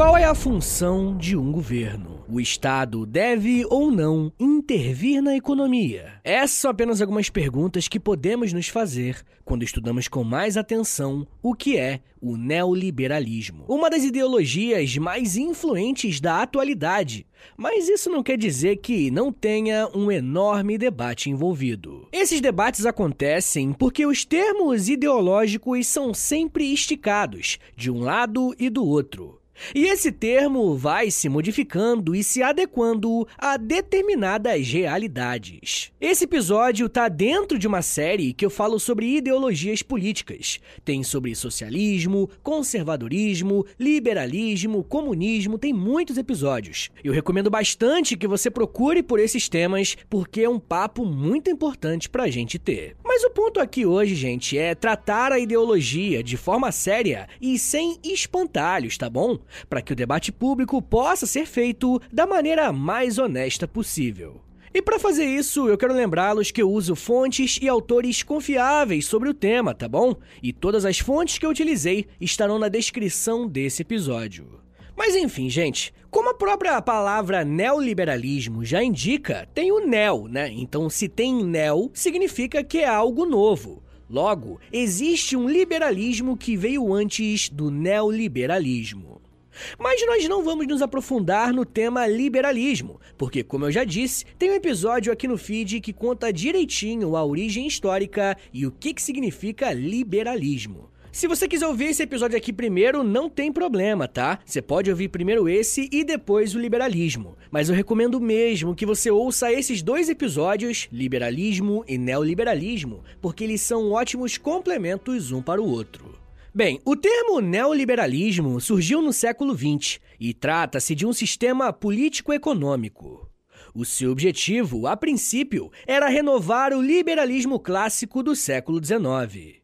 Qual é a função de um governo? O Estado deve ou não intervir na economia? Essas são apenas algumas perguntas que podemos nos fazer quando estudamos com mais atenção o que é o neoliberalismo, uma das ideologias mais influentes da atualidade. Mas isso não quer dizer que não tenha um enorme debate envolvido. Esses debates acontecem porque os termos ideológicos são sempre esticados de um lado e do outro. E esse termo vai se modificando e se adequando a determinadas realidades. Esse episódio está dentro de uma série que eu falo sobre ideologias políticas. Tem sobre socialismo, conservadorismo, liberalismo, comunismo, tem muitos episódios. Eu recomendo bastante que você procure por esses temas porque é um papo muito importante para a gente ter. Mas o ponto aqui hoje, gente, é tratar a ideologia de forma séria e sem espantalhos, tá bom? Para que o debate público possa ser feito da maneira mais honesta possível. E para fazer isso, eu quero lembrá-los que eu uso fontes e autores confiáveis sobre o tema, tá bom? E todas as fontes que eu utilizei estarão na descrição desse episódio. Mas enfim, gente, como a própria palavra neoliberalismo já indica, tem o neo, né? Então, se tem neo, significa que é algo novo. Logo, existe um liberalismo que veio antes do neoliberalismo. Mas nós não vamos nos aprofundar no tema liberalismo, porque, como eu já disse, tem um episódio aqui no feed que conta direitinho a origem histórica e o que, que significa liberalismo. Se você quiser ouvir esse episódio aqui primeiro, não tem problema, tá? Você pode ouvir primeiro esse e depois o liberalismo. Mas eu recomendo mesmo que você ouça esses dois episódios, liberalismo e neoliberalismo, porque eles são ótimos complementos um para o outro. Bem, o termo neoliberalismo surgiu no século XX e trata-se de um sistema político-econômico. O seu objetivo, a princípio, era renovar o liberalismo clássico do século XIX.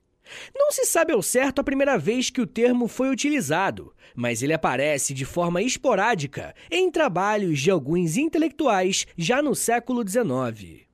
Não se sabe ao certo a primeira vez que o termo foi utilizado, mas ele aparece de forma esporádica em trabalhos de alguns intelectuais já no século XIX.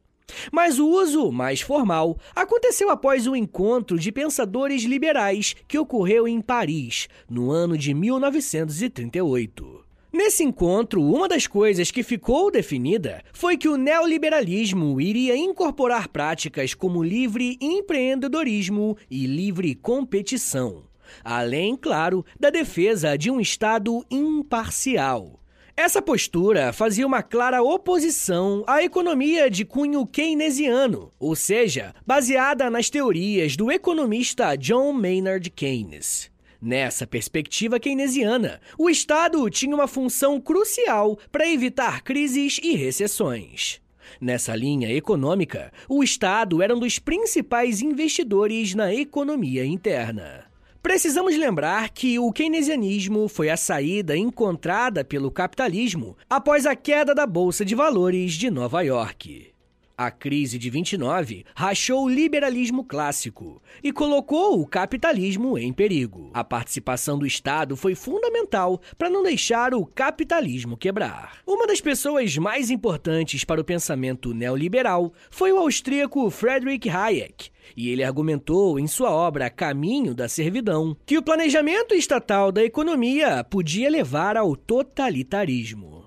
Mas o uso mais formal aconteceu após um encontro de pensadores liberais que ocorreu em Paris, no ano de 1938. Nesse encontro, uma das coisas que ficou definida foi que o neoliberalismo iria incorporar práticas como livre empreendedorismo e livre competição, além, claro, da defesa de um Estado imparcial. Essa postura fazia uma clara oposição à economia de cunho keynesiano, ou seja, baseada nas teorias do economista John Maynard Keynes. Nessa perspectiva keynesiana, o Estado tinha uma função crucial para evitar crises e recessões. Nessa linha econômica, o Estado era um dos principais investidores na economia interna. Precisamos lembrar que o keynesianismo foi a saída encontrada pelo capitalismo após a queda da Bolsa de Valores de Nova York. A crise de 29 rachou o liberalismo clássico e colocou o capitalismo em perigo. A participação do Estado foi fundamental para não deixar o capitalismo quebrar. Uma das pessoas mais importantes para o pensamento neoliberal foi o austríaco Friedrich Hayek, e ele argumentou em sua obra Caminho da Servidão que o planejamento estatal da economia podia levar ao totalitarismo.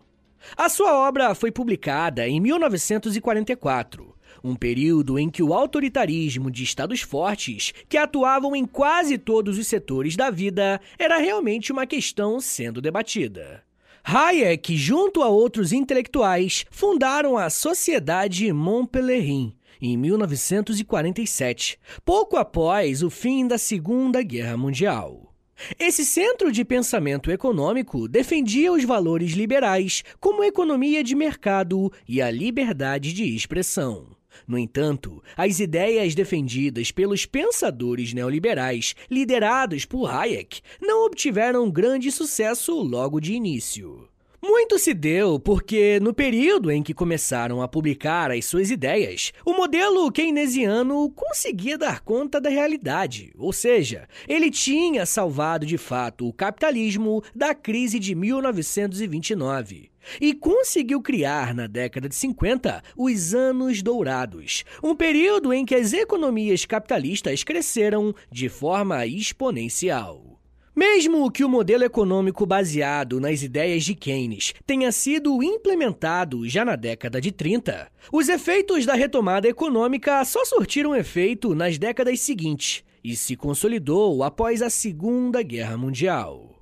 A sua obra foi publicada em 1944, um período em que o autoritarismo de estados fortes, que atuavam em quase todos os setores da vida, era realmente uma questão sendo debatida. Hayek, junto a outros intelectuais, fundaram a Sociedade Montpellerin em 1947, pouco após o fim da Segunda Guerra Mundial. Esse centro de pensamento econômico defendia os valores liberais, como a economia de mercado e a liberdade de expressão. No entanto, as ideias defendidas pelos pensadores neoliberais, liderados por Hayek, não obtiveram grande sucesso logo de início. Muito se deu porque, no período em que começaram a publicar as suas ideias, o modelo keynesiano conseguia dar conta da realidade, ou seja, ele tinha salvado de fato o capitalismo da crise de 1929 e conseguiu criar na década de 50 os Anos Dourados, um período em que as economias capitalistas cresceram de forma exponencial. Mesmo que o modelo econômico baseado nas ideias de Keynes tenha sido implementado já na década de 30, os efeitos da retomada econômica só surtiram efeito nas décadas seguintes e se consolidou após a Segunda Guerra Mundial.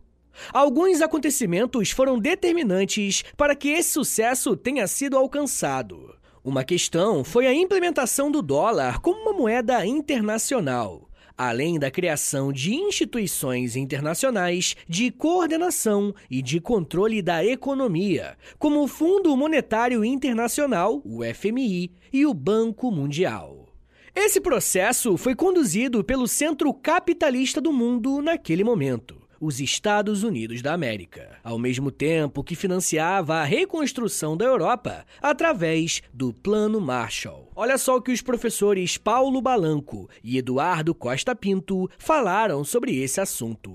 Alguns acontecimentos foram determinantes para que esse sucesso tenha sido alcançado. Uma questão foi a implementação do dólar como uma moeda internacional além da criação de instituições internacionais de coordenação e de controle da economia, como o Fundo Monetário Internacional, o FMI, e o Banco Mundial. Esse processo foi conduzido pelo centro capitalista do mundo naquele momento os Estados Unidos da América, ao mesmo tempo que financiava a reconstrução da Europa através do Plano Marshall. Olha só o que os professores Paulo Balanco e Eduardo Costa Pinto falaram sobre esse assunto.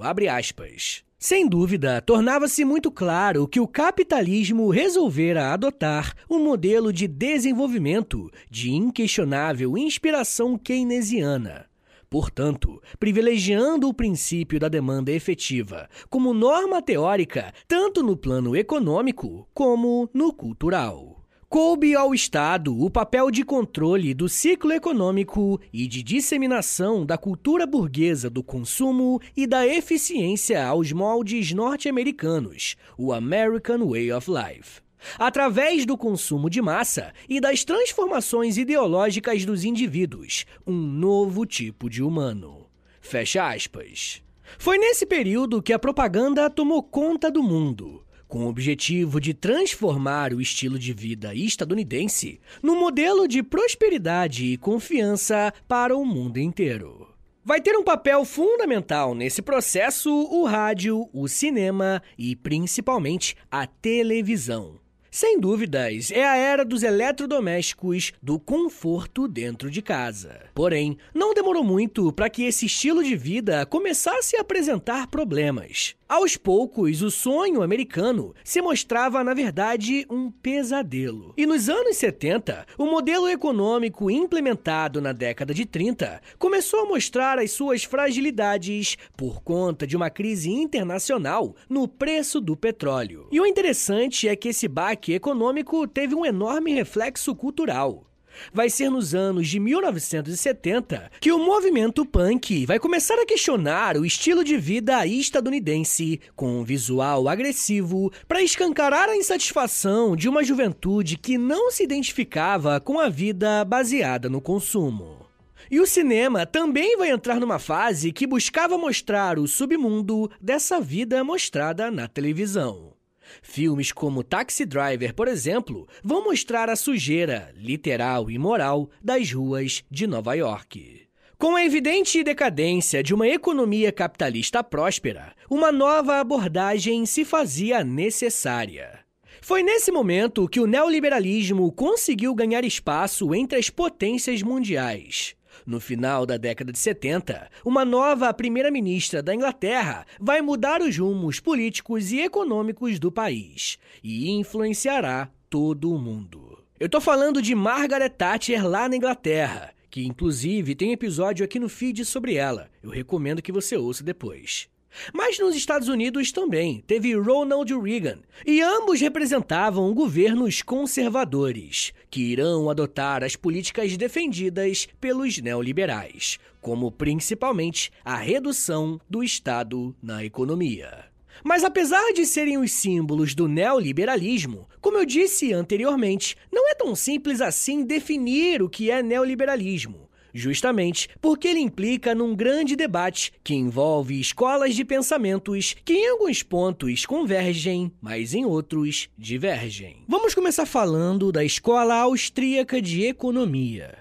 Sem dúvida, tornava-se muito claro que o capitalismo resolvera adotar um modelo de desenvolvimento de inquestionável inspiração keynesiana Portanto, privilegiando o princípio da demanda efetiva como norma teórica, tanto no plano econômico como no cultural. Coube ao Estado o papel de controle do ciclo econômico e de disseminação da cultura burguesa do consumo e da eficiência aos moldes norte-americanos, o American Way of Life através do consumo de massa e das transformações ideológicas dos indivíduos, um novo tipo de humano. Fecha aspas. Foi nesse período que a propaganda tomou conta do mundo, com o objetivo de transformar o estilo de vida estadunidense num modelo de prosperidade e confiança para o mundo inteiro. Vai ter um papel fundamental nesse processo o rádio, o cinema e principalmente a televisão sem dúvidas, é a era dos eletrodomésticos, do conforto dentro de casa. Porém, não demorou muito para que esse estilo de vida começasse a apresentar problemas. Aos poucos, o sonho americano se mostrava, na verdade, um pesadelo. E nos anos 70, o modelo econômico implementado na década de 30 começou a mostrar as suas fragilidades por conta de uma crise internacional no preço do petróleo. E o interessante é que esse baque econômico teve um enorme reflexo cultural vai ser nos anos de 1970 que o movimento punk vai começar a questionar o estilo de vida estadunidense, com um visual agressivo, para escancarar a insatisfação de uma juventude que não se identificava com a vida baseada no consumo. E o cinema também vai entrar numa fase que buscava mostrar o submundo dessa vida mostrada na televisão. Filmes como Taxi Driver, por exemplo, vão mostrar a sujeira, literal e moral, das ruas de Nova York. Com a evidente decadência de uma economia capitalista próspera, uma nova abordagem se fazia necessária. Foi nesse momento que o neoliberalismo conseguiu ganhar espaço entre as potências mundiais. No final da década de 70, uma nova primeira-ministra da Inglaterra vai mudar os rumos políticos e econômicos do país e influenciará todo o mundo. Eu tô falando de Margaret Thatcher lá na Inglaterra, que inclusive tem episódio aqui no feed sobre ela. Eu recomendo que você ouça depois. Mas nos Estados Unidos também teve Ronald Reagan, e ambos representavam governos conservadores, que irão adotar as políticas defendidas pelos neoliberais, como principalmente a redução do Estado na economia. Mas apesar de serem os símbolos do neoliberalismo, como eu disse anteriormente, não é tão simples assim definir o que é neoliberalismo justamente porque ele implica num grande debate que envolve escolas de pensamentos que em alguns pontos convergem, mas em outros divergem. Vamos começar falando da Escola Austríaca de Economia.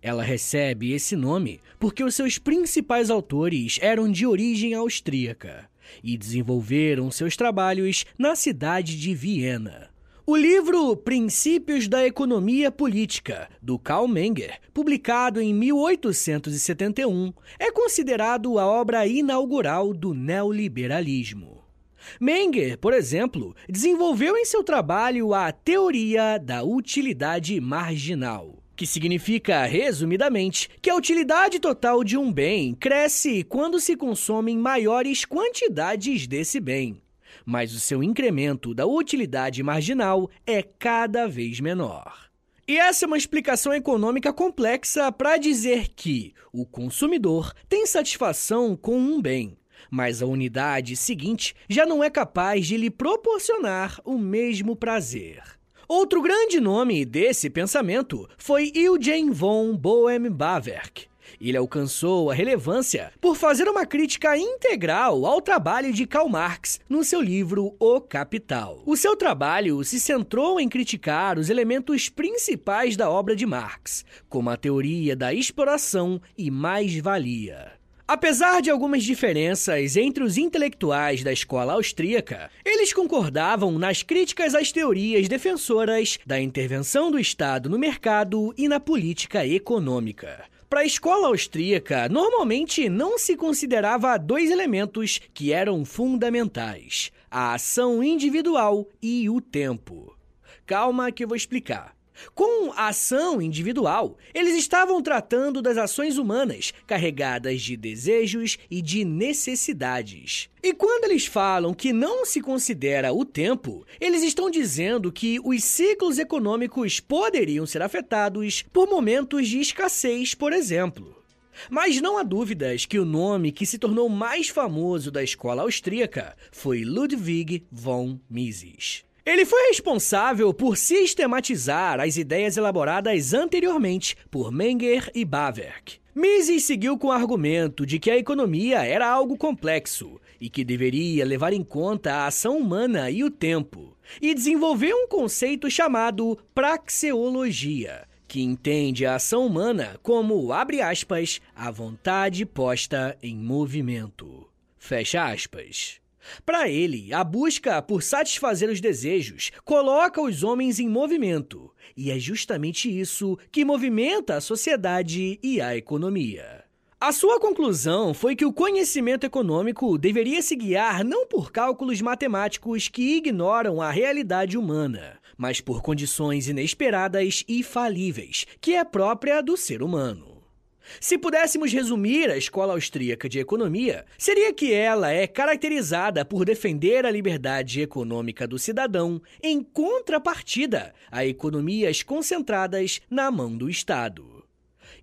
Ela recebe esse nome porque os seus principais autores eram de origem austríaca e desenvolveram seus trabalhos na cidade de Viena. O livro Princípios da Economia Política, do Karl Menger, publicado em 1871, é considerado a obra inaugural do neoliberalismo. Menger, por exemplo, desenvolveu em seu trabalho a teoria da utilidade marginal. que significa, resumidamente, que a utilidade total de um bem cresce quando se consomem maiores quantidades desse bem, mas o seu incremento da utilidade marginal é cada vez menor. E essa é uma explicação econômica complexa para dizer que o consumidor tem satisfação com um bem, mas a unidade seguinte já não é capaz de lhe proporcionar o mesmo prazer. Outro grande nome desse pensamento foi Eugen von Boehm-Bawerk. Ele alcançou a relevância por fazer uma crítica integral ao trabalho de Karl Marx no seu livro O Capital. O seu trabalho se centrou em criticar os elementos principais da obra de Marx, como a teoria da exploração e mais-valia. Apesar de algumas diferenças entre os intelectuais da escola austríaca, eles concordavam nas críticas às teorias defensoras da intervenção do Estado no mercado e na política econômica. Para a escola austríaca, normalmente não se considerava dois elementos que eram fundamentais: a ação individual e o tempo. Calma que eu vou explicar. Com a ação individual, eles estavam tratando das ações humanas carregadas de desejos e de necessidades. E quando eles falam que não se considera o tempo, eles estão dizendo que os ciclos econômicos poderiam ser afetados por momentos de escassez, por exemplo. Mas não há dúvidas que o nome que se tornou mais famoso da escola austríaca foi Ludwig von Mises. Ele foi responsável por sistematizar as ideias elaboradas anteriormente por Menger e Bawerk. Mises seguiu com o argumento de que a economia era algo complexo e que deveria levar em conta a ação humana e o tempo, e desenvolveu um conceito chamado praxeologia, que entende a ação humana como, abre aspas, a vontade posta em movimento. Fecha aspas. Para ele, a busca por satisfazer os desejos coloca os homens em movimento, e é justamente isso que movimenta a sociedade e a economia. A sua conclusão foi que o conhecimento econômico deveria se guiar não por cálculos matemáticos que ignoram a realidade humana, mas por condições inesperadas e falíveis, que é própria do ser humano. Se pudéssemos resumir a escola austríaca de economia, seria que ela é caracterizada por defender a liberdade econômica do cidadão em contrapartida a economias concentradas na mão do Estado.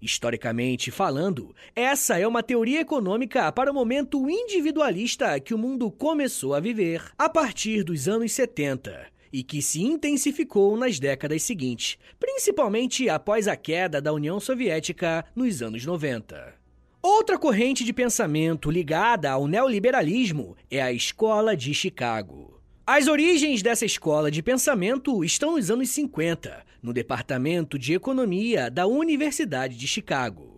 Historicamente falando, essa é uma teoria econômica para o momento individualista que o mundo começou a viver a partir dos anos 70 e que se intensificou nas décadas seguintes, principalmente após a queda da União Soviética nos anos 90. Outra corrente de pensamento ligada ao neoliberalismo é a Escola de Chicago. As origens dessa escola de pensamento estão nos anos 50, no Departamento de Economia da Universidade de Chicago.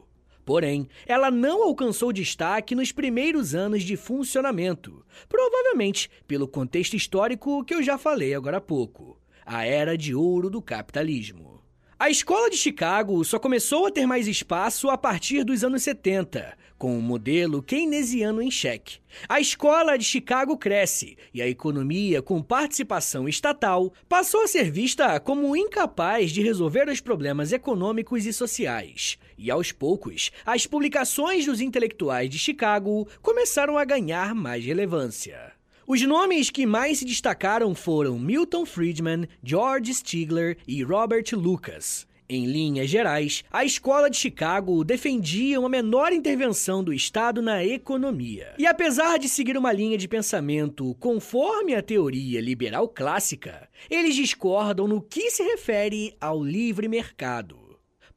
Porém, ela não alcançou destaque nos primeiros anos de funcionamento, provavelmente pelo contexto histórico que eu já falei agora há pouco a era de ouro do capitalismo. A escola de Chicago só começou a ter mais espaço a partir dos anos 70, com o modelo keynesiano em xeque. A escola de Chicago cresce e a economia, com participação estatal, passou a ser vista como incapaz de resolver os problemas econômicos e sociais. E aos poucos, as publicações dos intelectuais de Chicago começaram a ganhar mais relevância. Os nomes que mais se destacaram foram Milton Friedman, George Stigler e Robert Lucas. Em linhas gerais, a escola de Chicago defendia uma menor intervenção do Estado na economia. E apesar de seguir uma linha de pensamento conforme a teoria liberal clássica, eles discordam no que se refere ao livre mercado.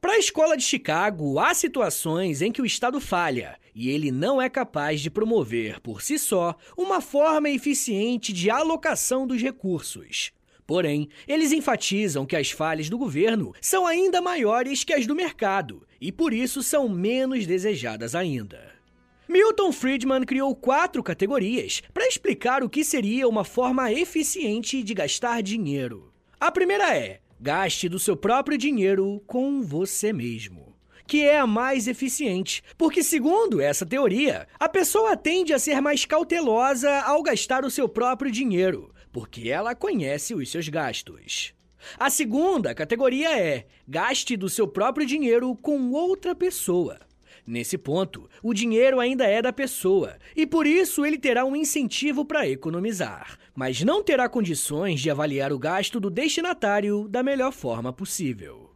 Para a escola de Chicago, há situações em que o Estado falha e ele não é capaz de promover por si só uma forma eficiente de alocação dos recursos. Porém, eles enfatizam que as falhas do governo são ainda maiores que as do mercado e por isso são menos desejadas ainda. Milton Friedman criou quatro categorias para explicar o que seria uma forma eficiente de gastar dinheiro. A primeira é: gaste do seu próprio dinheiro com você mesmo. Que é a mais eficiente, porque, segundo essa teoria, a pessoa tende a ser mais cautelosa ao gastar o seu próprio dinheiro, porque ela conhece os seus gastos. A segunda categoria é gaste do seu próprio dinheiro com outra pessoa. Nesse ponto, o dinheiro ainda é da pessoa e por isso ele terá um incentivo para economizar, mas não terá condições de avaliar o gasto do destinatário da melhor forma possível.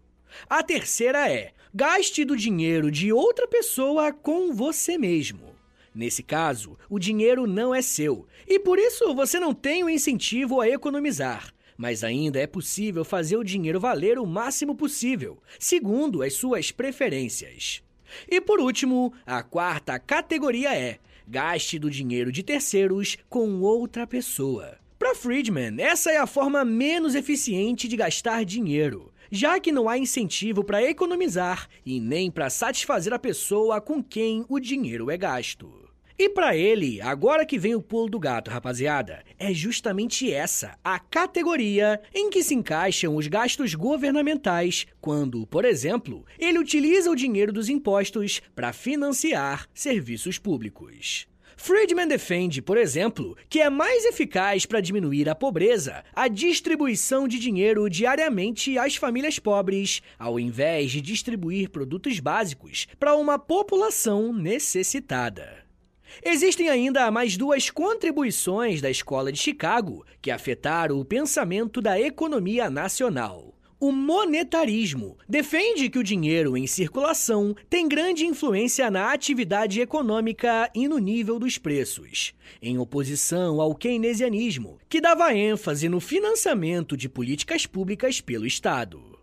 A terceira é gaste do dinheiro de outra pessoa com você mesmo. Nesse caso, o dinheiro não é seu e por isso você não tem o incentivo a economizar. Mas ainda é possível fazer o dinheiro valer o máximo possível, segundo as suas preferências. E por último, a quarta categoria é gaste do dinheiro de terceiros com outra pessoa. Para Friedman, essa é a forma menos eficiente de gastar dinheiro, já que não há incentivo para economizar e nem para satisfazer a pessoa com quem o dinheiro é gasto. E para ele, agora que vem o pulo do gato, rapaziada, é justamente essa a categoria em que se encaixam os gastos governamentais quando, por exemplo, ele utiliza o dinheiro dos impostos para financiar serviços públicos. Friedman defende, por exemplo, que é mais eficaz para diminuir a pobreza a distribuição de dinheiro diariamente às famílias pobres, ao invés de distribuir produtos básicos para uma população necessitada. Existem ainda mais duas contribuições da Escola de Chicago que afetaram o pensamento da economia nacional. O monetarismo defende que o dinheiro em circulação tem grande influência na atividade econômica e no nível dos preços, em oposição ao keynesianismo, que dava ênfase no financiamento de políticas públicas pelo Estado.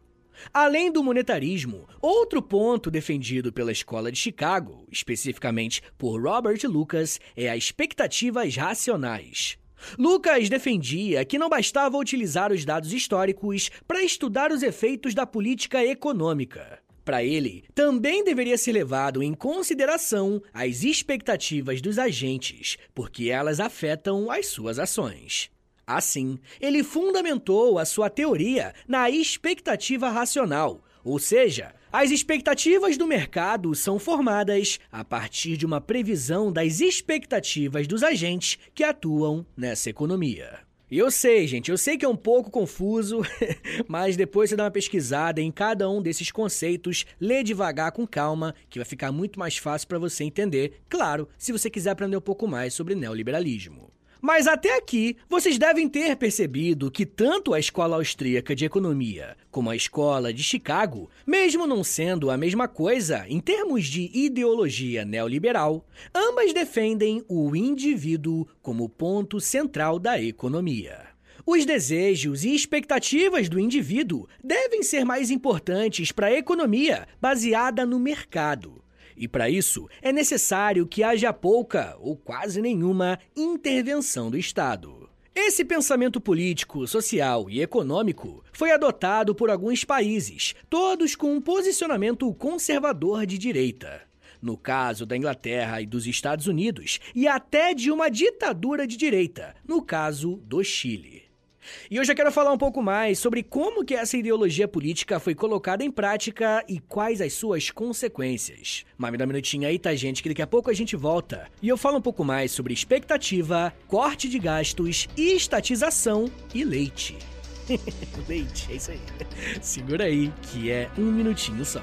Além do monetarismo, outro ponto defendido pela Escola de Chicago, especificamente por Robert Lucas, é as expectativas racionais. Lucas defendia que não bastava utilizar os dados históricos para estudar os efeitos da política econômica. Para ele, também deveria ser levado em consideração as expectativas dos agentes, porque elas afetam as suas ações. Assim, ele fundamentou a sua teoria na expectativa racional, ou seja, as expectativas do mercado são formadas a partir de uma previsão das expectativas dos agentes que atuam nessa economia. E eu sei, gente, eu sei que é um pouco confuso, mas depois você dá uma pesquisada em cada um desses conceitos, lê devagar com calma, que vai ficar muito mais fácil para você entender, claro, se você quiser aprender um pouco mais sobre neoliberalismo. Mas até aqui, vocês devem ter percebido que tanto a Escola Austríaca de Economia como a Escola de Chicago, mesmo não sendo a mesma coisa em termos de ideologia neoliberal, ambas defendem o indivíduo como ponto central da economia. Os desejos e expectativas do indivíduo devem ser mais importantes para a economia baseada no mercado e para isso é necessário que haja pouca ou quase nenhuma intervenção do Estado. Esse pensamento político, social e econômico foi adotado por alguns países, todos com um posicionamento conservador de direita. No caso da Inglaterra e dos Estados Unidos, e até de uma ditadura de direita, no caso do Chile. E hoje eu quero falar um pouco mais sobre como que essa ideologia política foi colocada em prática e quais as suas consequências. Mas me dá um minutinho aí, tá, gente, que daqui a pouco a gente volta. E eu falo um pouco mais sobre expectativa, corte de gastos, estatização e leite. leite, é isso aí. Segura aí, que é um minutinho só.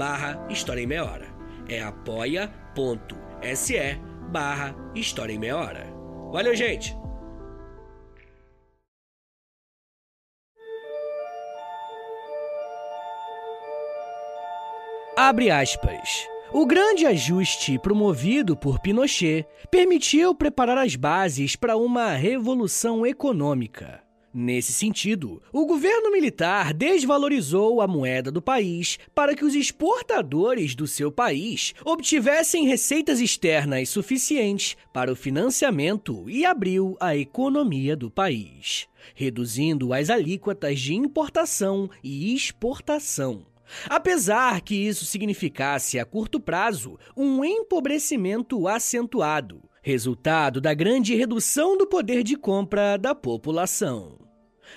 barra História em Meia Hora. É apoia.se barra História em Meia Hora. Valeu, gente! Abre aspas. O grande ajuste promovido por Pinochet permitiu preparar as bases para uma revolução econômica. Nesse sentido, o governo militar desvalorizou a moeda do país para que os exportadores do seu país obtivessem receitas externas suficientes para o financiamento e abriu a economia do país, reduzindo as alíquotas de importação e exportação. Apesar que isso significasse a curto prazo um empobrecimento acentuado, resultado da grande redução do poder de compra da população.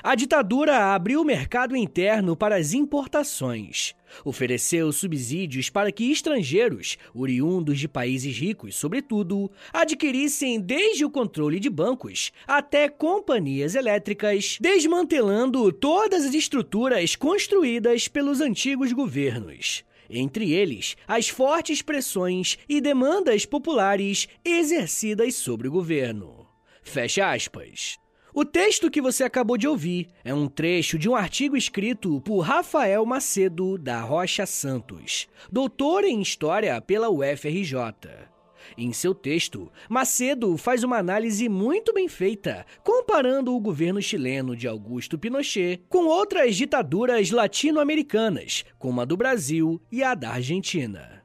A ditadura abriu o mercado interno para as importações. Ofereceu subsídios para que estrangeiros, oriundos de países ricos, sobretudo, adquirissem desde o controle de bancos até companhias elétricas, desmantelando todas as estruturas construídas pelos antigos governos entre eles as fortes pressões e demandas populares exercidas sobre o governo. Fecha aspas. O texto que você acabou de ouvir é um trecho de um artigo escrito por Rafael Macedo da Rocha Santos, doutor em História pela UFRJ. Em seu texto, Macedo faz uma análise muito bem feita, comparando o governo chileno de Augusto Pinochet com outras ditaduras latino-americanas, como a do Brasil e a da Argentina.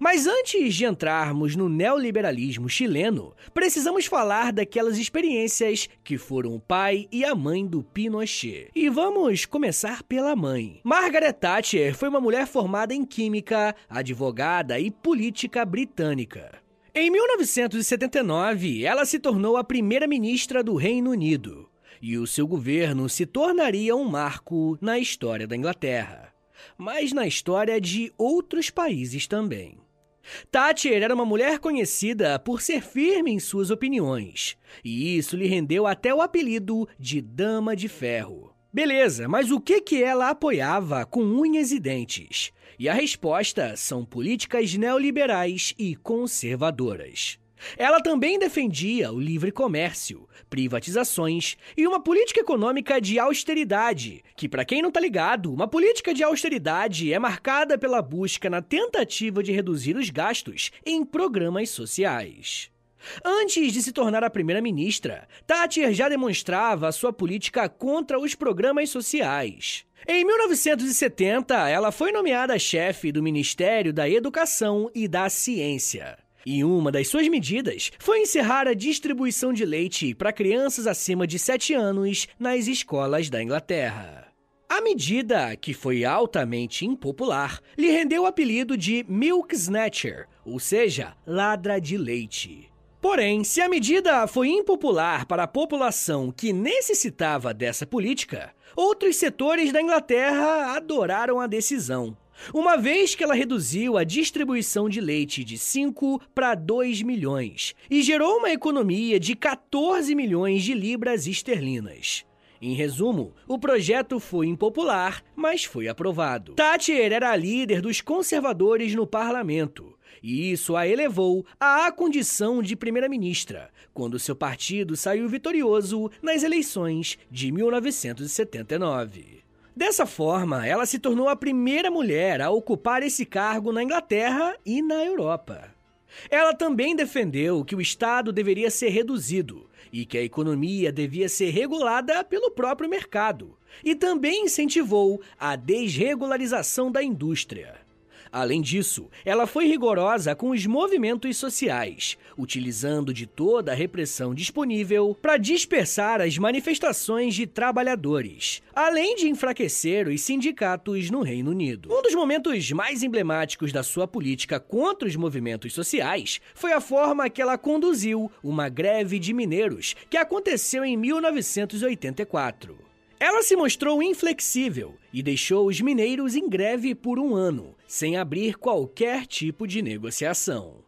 Mas antes de entrarmos no neoliberalismo chileno, precisamos falar daquelas experiências que foram o pai e a mãe do Pinochet. E vamos começar pela mãe. Margaret Thatcher foi uma mulher formada em química, advogada e política britânica. Em 1979, ela se tornou a primeira-ministra do Reino Unido, e o seu governo se tornaria um marco na história da Inglaterra mas na história de outros países também. Thatcher era uma mulher conhecida por ser firme em suas opiniões, e isso lhe rendeu até o apelido de Dama de Ferro. Beleza, mas o que que ela apoiava com unhas e dentes? E a resposta são políticas neoliberais e conservadoras. Ela também defendia o livre comércio, privatizações e uma política econômica de austeridade, que, para quem não tá ligado, uma política de austeridade é marcada pela busca na tentativa de reduzir os gastos em programas sociais. Antes de se tornar a primeira-ministra, Thatcher já demonstrava sua política contra os programas sociais. Em 1970, ela foi nomeada chefe do Ministério da Educação e da Ciência. E uma das suas medidas foi encerrar a distribuição de leite para crianças acima de 7 anos nas escolas da Inglaterra. A medida, que foi altamente impopular, lhe rendeu o apelido de Milk Snatcher, ou seja, ladra de leite. Porém, se a medida foi impopular para a população que necessitava dessa política, outros setores da Inglaterra adoraram a decisão uma vez que ela reduziu a distribuição de leite de 5 para 2 milhões e gerou uma economia de 14 milhões de libras esterlinas. Em resumo, o projeto foi impopular, mas foi aprovado. Thatcher era a líder dos conservadores no parlamento, e isso a elevou à condição de primeira-ministra, quando seu partido saiu vitorioso nas eleições de 1979. Dessa forma, ela se tornou a primeira mulher a ocupar esse cargo na Inglaterra e na Europa. Ela também defendeu que o Estado deveria ser reduzido e que a economia devia ser regulada pelo próprio mercado, e também incentivou a desregularização da indústria. Além disso, ela foi rigorosa com os movimentos sociais, utilizando de toda a repressão disponível para dispersar as manifestações de trabalhadores, além de enfraquecer os sindicatos no Reino Unido. Um dos momentos mais emblemáticos da sua política contra os movimentos sociais foi a forma que ela conduziu uma greve de mineiros que aconteceu em 1984. Ela se mostrou inflexível e deixou os mineiros em greve por um ano, sem abrir qualquer tipo de negociação.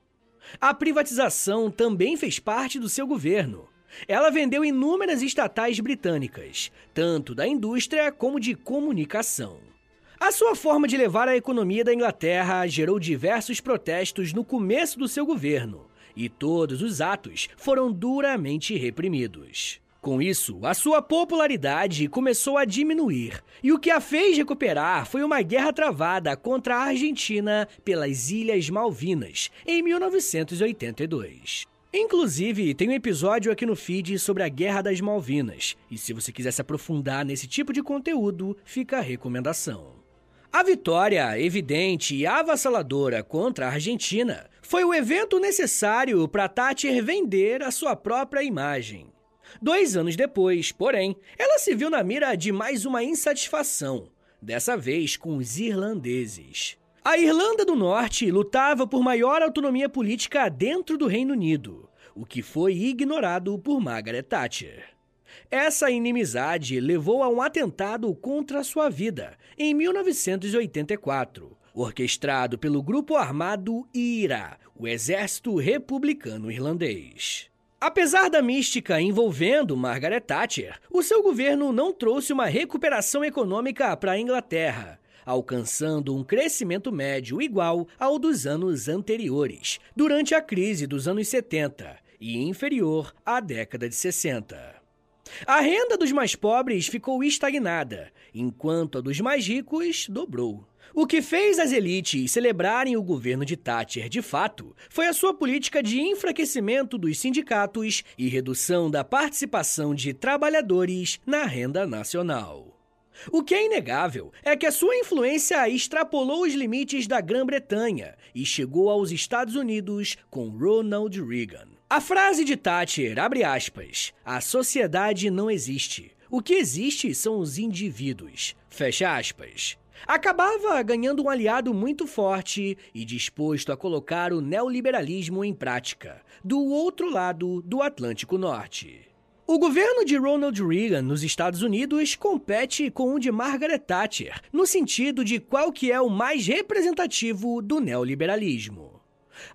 A privatização também fez parte do seu governo. Ela vendeu inúmeras estatais britânicas, tanto da indústria como de comunicação. A sua forma de levar a economia da Inglaterra gerou diversos protestos no começo do seu governo, e todos os atos foram duramente reprimidos. Com isso, a sua popularidade começou a diminuir, e o que a fez recuperar foi uma guerra travada contra a Argentina pelas Ilhas Malvinas, em 1982. Inclusive, tem um episódio aqui no feed sobre a Guerra das Malvinas, e se você quiser se aprofundar nesse tipo de conteúdo, fica a recomendação. A vitória evidente e avassaladora contra a Argentina foi o evento necessário para Thatcher vender a sua própria imagem. Dois anos depois, porém, ela se viu na mira de mais uma insatisfação, dessa vez com os irlandeses. A Irlanda do Norte lutava por maior autonomia política dentro do Reino Unido, o que foi ignorado por Margaret Thatcher. Essa inimizade levou a um atentado contra sua vida em 1984, orquestrado pelo grupo armado IRA, o Exército Republicano Irlandês. Apesar da mística envolvendo Margaret Thatcher, o seu governo não trouxe uma recuperação econômica para a Inglaterra, alcançando um crescimento médio igual ao dos anos anteriores, durante a crise dos anos 70, e inferior à década de 60. A renda dos mais pobres ficou estagnada, enquanto a dos mais ricos dobrou. O que fez as elites celebrarem o governo de Thatcher de fato foi a sua política de enfraquecimento dos sindicatos e redução da participação de trabalhadores na renda nacional. O que é inegável é que a sua influência extrapolou os limites da Grã-Bretanha e chegou aos Estados Unidos com Ronald Reagan. A frase de Thatcher, abre aspas, a sociedade não existe. O que existe são os indivíduos. Fecha aspas acabava ganhando um aliado muito forte e disposto a colocar o neoliberalismo em prática, do outro lado do Atlântico Norte. O governo de Ronald Reagan nos Estados Unidos compete com o de Margaret Thatcher, no sentido de qual que é o mais representativo do neoliberalismo.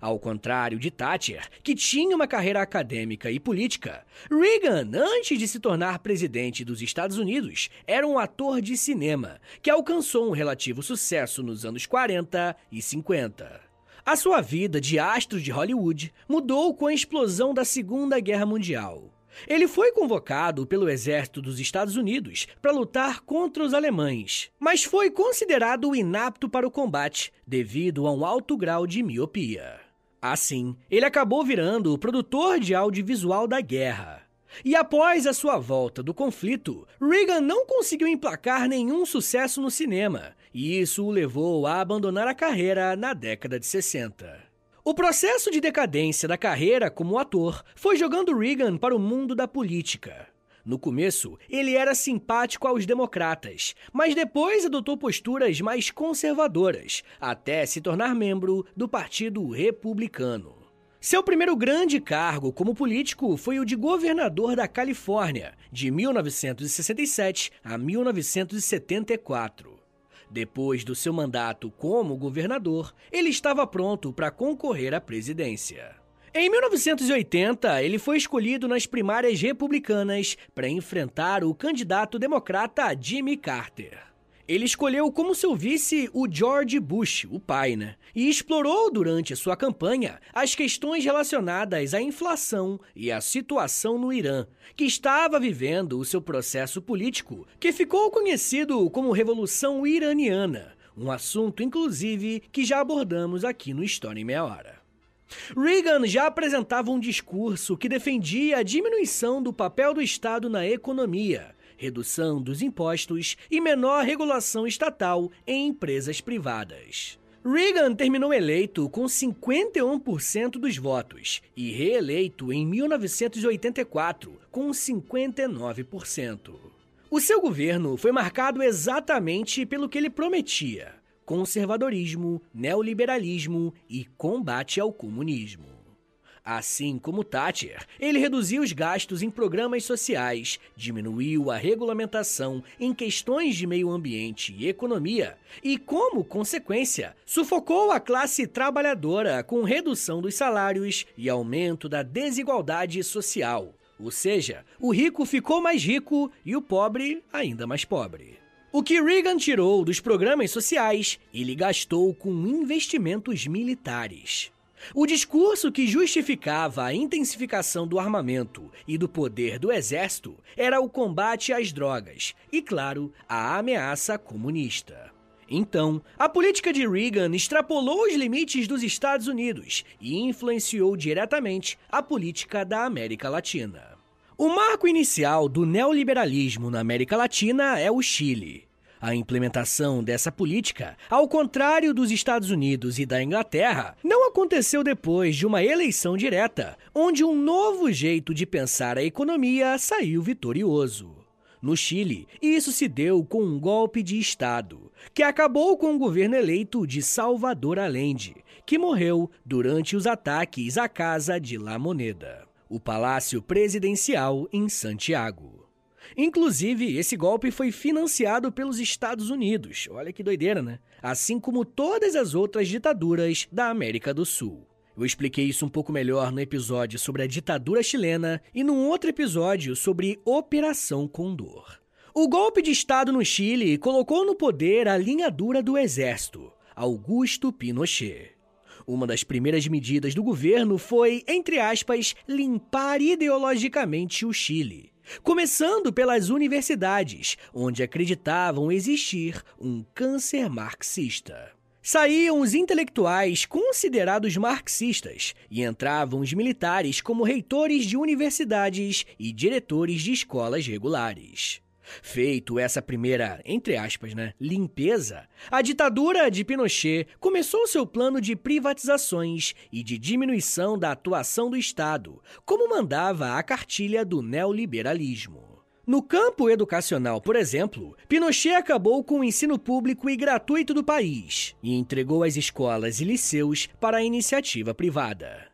Ao contrário de Thatcher, que tinha uma carreira acadêmica e política, Reagan, antes de se tornar presidente dos Estados Unidos, era um ator de cinema que alcançou um relativo sucesso nos anos 40 e 50. A sua vida de astro de Hollywood mudou com a explosão da Segunda Guerra Mundial. Ele foi convocado pelo exército dos Estados Unidos para lutar contra os alemães, mas foi considerado inapto para o combate devido a um alto grau de miopia. Assim, ele acabou virando o produtor de audiovisual da guerra. E após a sua volta do conflito, Reagan não conseguiu emplacar nenhum sucesso no cinema, e isso o levou a abandonar a carreira na década de 60. O processo de decadência da carreira como ator foi jogando Reagan para o mundo da política. No começo, ele era simpático aos democratas, mas depois adotou posturas mais conservadoras, até se tornar membro do Partido Republicano. Seu primeiro grande cargo como político foi o de governador da Califórnia, de 1967 a 1974. Depois do seu mandato como governador, ele estava pronto para concorrer à presidência. Em 1980, ele foi escolhido nas primárias republicanas para enfrentar o candidato democrata Jimmy Carter. Ele escolheu como seu vice o George Bush, o pai, né? E explorou durante sua campanha as questões relacionadas à inflação e à situação no Irã, que estava vivendo o seu processo político, que ficou conhecido como Revolução Iraniana, um assunto, inclusive, que já abordamos aqui no História em Meia Hora. Reagan já apresentava um discurso que defendia a diminuição do papel do Estado na economia redução dos impostos e menor regulação estatal em empresas privadas. Reagan terminou eleito com 51% dos votos e reeleito em 1984 com 59%. O seu governo foi marcado exatamente pelo que ele prometia: conservadorismo, neoliberalismo e combate ao comunismo. Assim como Thatcher, ele reduziu os gastos em programas sociais, diminuiu a regulamentação em questões de meio ambiente e economia e, como consequência, sufocou a classe trabalhadora com redução dos salários e aumento da desigualdade social. Ou seja, o rico ficou mais rico e o pobre ainda mais pobre. O que Reagan tirou dos programas sociais, ele gastou com investimentos militares. O discurso que justificava a intensificação do armamento e do poder do exército era o combate às drogas e, claro, a ameaça comunista. Então, a política de Reagan extrapolou os limites dos Estados Unidos e influenciou diretamente a política da América Latina. O marco inicial do neoliberalismo na América Latina é o Chile. A implementação dessa política, ao contrário dos Estados Unidos e da Inglaterra, não aconteceu depois de uma eleição direta, onde um novo jeito de pensar a economia saiu vitorioso. No Chile, isso se deu com um golpe de Estado, que acabou com o governo eleito de Salvador Allende, que morreu durante os ataques à Casa de La Moneda, o palácio presidencial em Santiago. Inclusive, esse golpe foi financiado pelos Estados Unidos. Olha que doideira, né? Assim como todas as outras ditaduras da América do Sul. Eu expliquei isso um pouco melhor no episódio sobre a ditadura chilena e num outro episódio sobre Operação Condor. O golpe de Estado no Chile colocou no poder a linha dura do exército, Augusto Pinochet. Uma das primeiras medidas do governo foi, entre aspas, limpar ideologicamente o Chile Começando pelas universidades, onde acreditavam existir um câncer marxista. Saíam os intelectuais considerados marxistas e entravam os militares como reitores de universidades e diretores de escolas regulares. Feito essa primeira, entre aspas, né, limpeza, a ditadura de Pinochet começou seu plano de privatizações e de diminuição da atuação do Estado, como mandava a cartilha do neoliberalismo. No campo educacional, por exemplo, Pinochet acabou com o ensino público e gratuito do país e entregou as escolas e liceus para a iniciativa privada.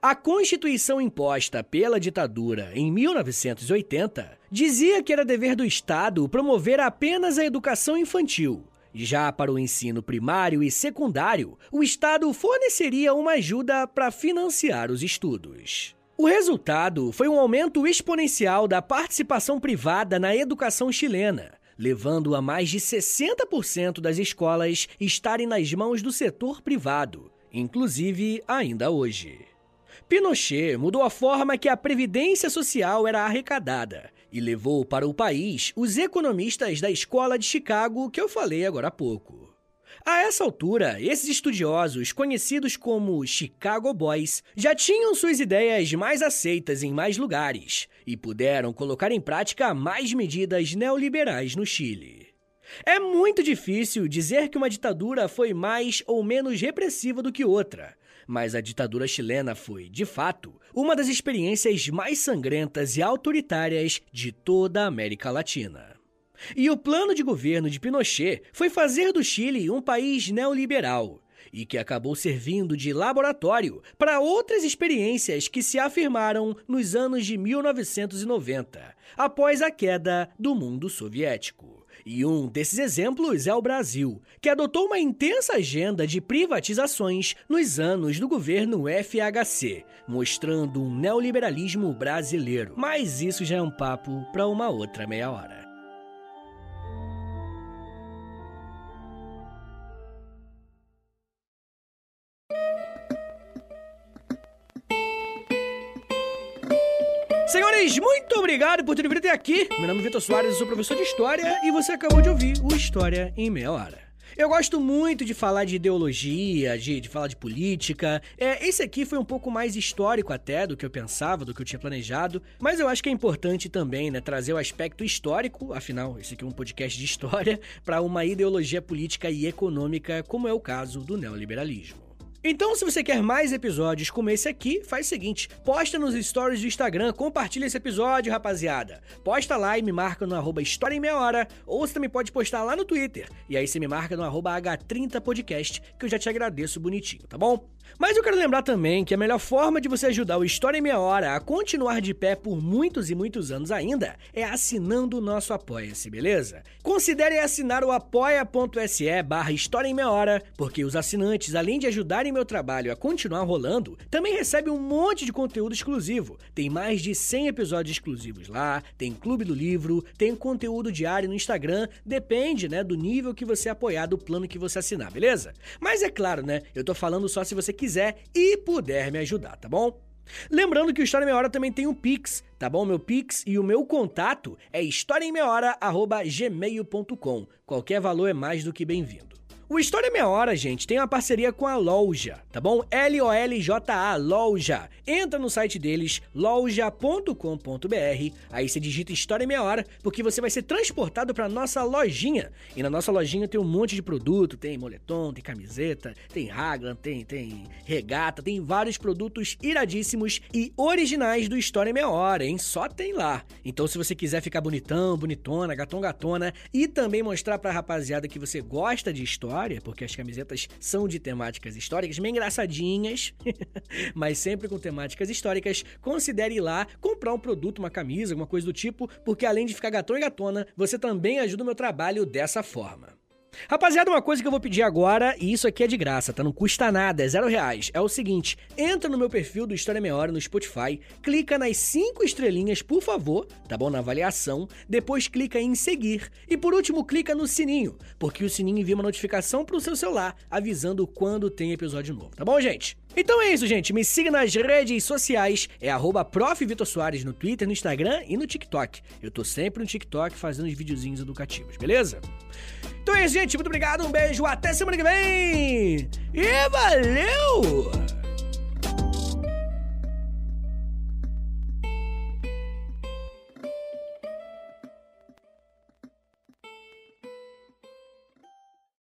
A Constituição imposta pela ditadura em 1980 dizia que era dever do Estado promover apenas a educação infantil. Já para o ensino primário e secundário, o Estado forneceria uma ajuda para financiar os estudos. O resultado foi um aumento exponencial da participação privada na educação chilena, levando a mais de 60% das escolas estarem nas mãos do setor privado, inclusive ainda hoje. Pinochet mudou a forma que a previdência social era arrecadada e levou para o país os economistas da escola de Chicago que eu falei agora há pouco. A essa altura, esses estudiosos, conhecidos como Chicago Boys, já tinham suas ideias mais aceitas em mais lugares e puderam colocar em prática mais medidas neoliberais no Chile. É muito difícil dizer que uma ditadura foi mais ou menos repressiva do que outra, mas a ditadura chilena foi, de fato, uma das experiências mais sangrentas e autoritárias de toda a América Latina. E o plano de governo de Pinochet foi fazer do Chile um país neoliberal e que acabou servindo de laboratório para outras experiências que se afirmaram nos anos de 1990, após a queda do mundo soviético. E um desses exemplos é o Brasil, que adotou uma intensa agenda de privatizações nos anos do governo FHC, mostrando um neoliberalismo brasileiro. Mas isso já é um papo para uma outra meia hora. Senhores, muito obrigado por terem vindo até aqui. Meu nome é Vitor Soares, eu sou professor de História e você acabou de ouvir o História em Meia Hora. Eu gosto muito de falar de ideologia, de, de falar de política. É, esse aqui foi um pouco mais histórico até do que eu pensava, do que eu tinha planejado, mas eu acho que é importante também, né, trazer o aspecto histórico, afinal, esse aqui é um podcast de história, para uma ideologia política e econômica, como é o caso do neoliberalismo. Então, se você quer mais episódios como esse aqui, faz o seguinte: posta nos stories do Instagram, compartilha esse episódio, rapaziada. Posta lá e me marca no arroba História em Meia Hora, ou você também pode postar lá no Twitter. E aí você me marca no arroba H30podcast, que eu já te agradeço bonitinho, tá bom? Mas eu quero lembrar também que a melhor forma de você ajudar o História em Meia Hora a continuar de pé por muitos e muitos anos ainda é assinando o nosso Apoia-se, beleza? Considere assinar o apoia.se barra História em Meia Hora, porque os assinantes, além de ajudarem meu trabalho a continuar rolando, também recebem um monte de conteúdo exclusivo. Tem mais de 100 episódios exclusivos lá, tem Clube do Livro, tem conteúdo diário no Instagram, depende, né, do nível que você apoiar, do plano que você assinar, beleza? Mas é claro, né, eu tô falando só se você quiser e puder me ajudar, tá bom? Lembrando que o História em Meia Hora também tem um Pix, tá bom? Meu Pix e o meu contato é historiaemmeiahora.gmail.com. Qualquer valor é mais do que bem-vindo. O História Meia Hora, gente, tem uma parceria com a Loja, tá bom? L-O-L-J-A, Loja. Entra no site deles, loja.com.br, aí você digita História Meia Hora, porque você vai ser transportado para nossa lojinha. E na nossa lojinha tem um monte de produto, tem moletom, tem camiseta, tem raglan, tem, tem regata, tem vários produtos iradíssimos e originais do História Meia Hora, hein? Só tem lá. Então se você quiser ficar bonitão, bonitona, gatom, gatona e também mostrar pra rapaziada que você gosta de história, história, porque as camisetas são de temáticas históricas, bem engraçadinhas, mas sempre com temáticas históricas, considere ir lá comprar um produto, uma camisa, alguma coisa do tipo, porque além de ficar gatão e gatona, você também ajuda o meu trabalho dessa forma. Rapaziada, uma coisa que eu vou pedir agora, e isso aqui é de graça, tá? Não custa nada, é zero reais. É o seguinte: entra no meu perfil do História Meia Hora no Spotify, clica nas cinco estrelinhas, por favor, tá bom? Na avaliação. Depois clica em seguir. E por último, clica no sininho, porque o sininho envia uma notificação pro seu celular avisando quando tem episódio novo, tá bom, gente? Então é isso, gente. Me siga nas redes sociais. É arroba no Twitter, no Instagram e no TikTok. Eu tô sempre no TikTok fazendo os videozinhos educativos, beleza? Então é isso, gente. Muito obrigado, um beijo, até semana que vem! E valeu!